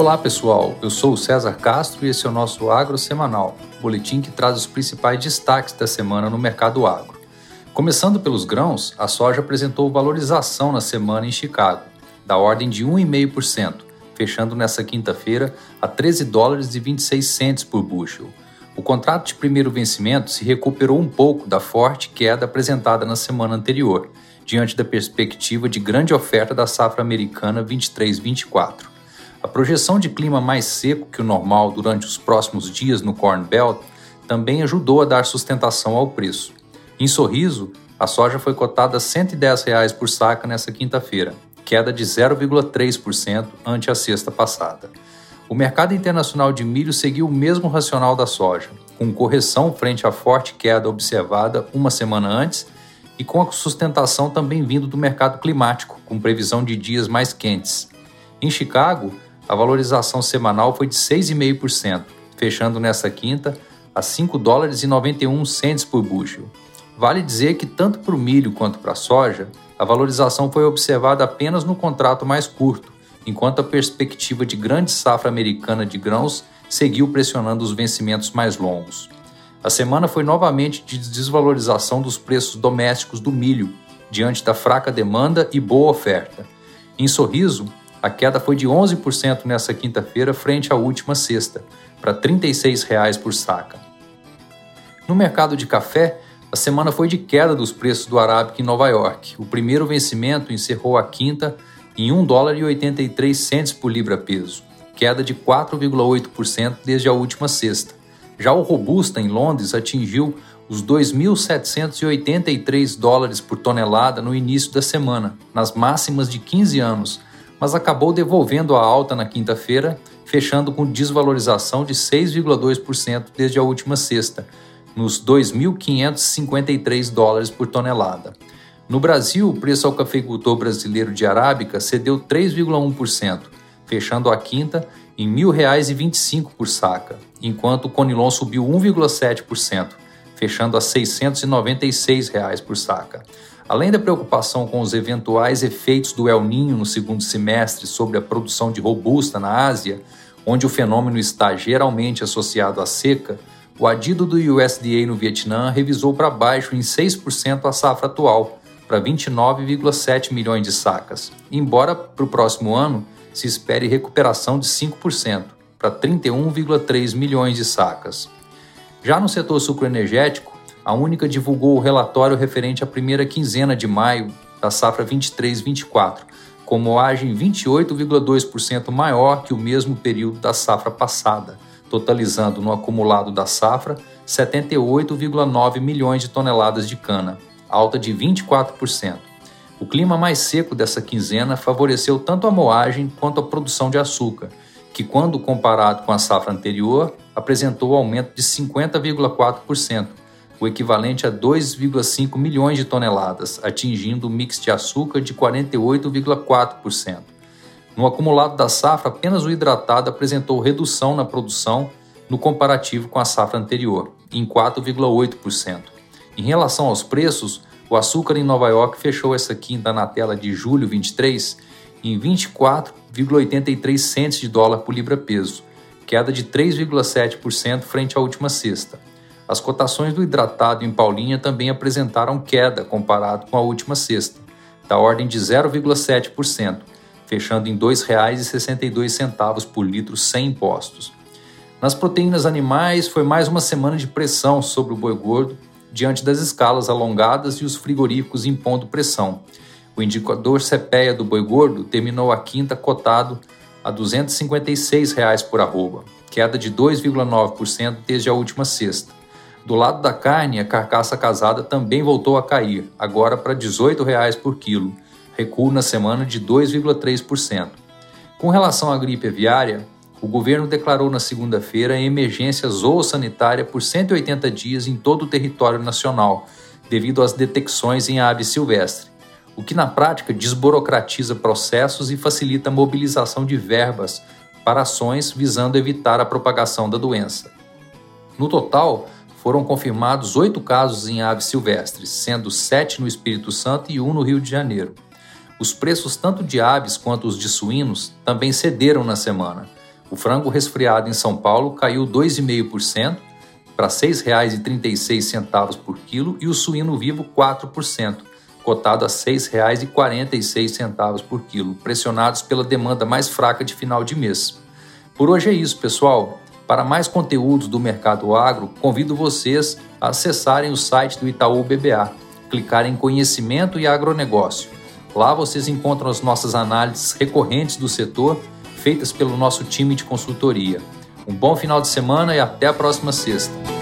Olá pessoal, eu sou o César Castro e esse é o nosso Agro Semanal, boletim que traz os principais destaques da semana no mercado agro. Começando pelos grãos, a soja apresentou valorização na semana em Chicago, da ordem de 1,5%, fechando nessa quinta-feira a 13 dólares e 26 centes por bushel. O contrato de primeiro vencimento se recuperou um pouco da forte queda apresentada na semana anterior, diante da perspectiva de grande oferta da safra americana 23-24. A projeção de clima mais seco que o normal durante os próximos dias no Corn Belt também ajudou a dar sustentação ao preço. Em Sorriso, a soja foi cotada a 110 reais por saca nesta quinta-feira, queda de 0,3% ante a sexta passada. O mercado internacional de milho seguiu o mesmo racional da soja, com correção frente à forte queda observada uma semana antes e com a sustentação também vindo do mercado climático, com previsão de dias mais quentes. Em Chicago, a valorização semanal foi de 6,5%, fechando nesta quinta a 5 dólares e 91 centes por bushel. Vale dizer que tanto para o milho quanto para a soja, a valorização foi observada apenas no contrato mais curto, enquanto a perspectiva de grande safra americana de grãos seguiu pressionando os vencimentos mais longos. A semana foi novamente de desvalorização dos preços domésticos do milho, diante da fraca demanda e boa oferta. Em Sorriso, a queda foi de 11% nessa quinta-feira frente à última sexta, para R$ 36,00 por saca. No mercado de café, a semana foi de queda dos preços do Arábica em Nova York. O primeiro vencimento encerrou a quinta em 1 dólar e 83 centes por libra peso, queda de 4,8% desde a última sexta. Já o Robusta em Londres atingiu os 2.783 dólares por tonelada no início da semana, nas máximas de 15 anos, mas acabou devolvendo a alta na quinta-feira, fechando com desvalorização de 6,2% desde a última sexta, nos 2.553 dólares por tonelada. No Brasil, o preço ao cafeicultor brasileiro de arábica cedeu 3,1%, fechando a quinta em R$ 1.025 por saca, enquanto o Conilon subiu 1,7%, fechando a 696 reais por saca. Além da preocupação com os eventuais efeitos do El Ninho no segundo semestre sobre a produção de robusta na Ásia, onde o fenômeno está geralmente associado à seca, o adido do USDA no Vietnã revisou para baixo em 6% a safra atual, para 29,7 milhões de sacas, embora para o próximo ano se espere recuperação de 5%, para 31,3 milhões de sacas. Já no setor sucroenergético, a Única divulgou o relatório referente à primeira quinzena de maio da safra 23-24, com moagem 28,2% maior que o mesmo período da safra passada, totalizando no acumulado da safra 78,9 milhões de toneladas de cana, alta de 24%. O clima mais seco dessa quinzena favoreceu tanto a moagem quanto a produção de açúcar, que, quando comparado com a safra anterior, apresentou aumento de 50,4%, o equivalente a 2,5 milhões de toneladas, atingindo o mix de açúcar de 48,4%. No acumulado da safra, apenas o hidratado apresentou redução na produção no comparativo com a safra anterior, em 4,8%. Em relação aos preços, o açúcar em Nova York fechou essa quinta na tela de julho 23 em 24,83 centes de dólar por libra-peso, queda de 3,7% frente à última sexta. As cotações do hidratado em Paulinha também apresentaram queda comparado com a última sexta, da ordem de 0,7%, fechando em R$ 2,62 por litro sem impostos. Nas proteínas animais, foi mais uma semana de pressão sobre o boi gordo, diante das escalas alongadas e os frigoríficos impondo pressão. O indicador CPEA do boi gordo terminou a quinta cotado a 256 reais por arroba, queda de 2,9% desde a última sexta. Do lado da carne, a carcaça casada também voltou a cair, agora para R$ 18,00 por quilo, recuo na semana de 2,3%. Com relação à gripe aviária, o governo declarou na segunda-feira emergência zoossanitária por 180 dias em todo o território nacional, devido às detecções em ave silvestre, o que na prática desburocratiza processos e facilita a mobilização de verbas para ações visando evitar a propagação da doença. No total, foram confirmados oito casos em aves silvestres, sendo sete no Espírito Santo e um no Rio de Janeiro. Os preços tanto de aves quanto os de suínos também cederam na semana, O frango resfriado em São Paulo caiu 2,5% para R$ 6,36 por quilo e o suíno vivo 4%, cotado a R$ 6,46 por quilo, pressionados pela demanda mais fraca de final de mês. Por hoje é isso, pessoal. Para mais conteúdos do mercado agro, convido vocês a acessarem o site do Itaú BBA, clicar em Conhecimento e Agronegócio. Lá vocês encontram as nossas análises recorrentes do setor feitas pelo nosso time de consultoria. Um bom final de semana e até a próxima sexta.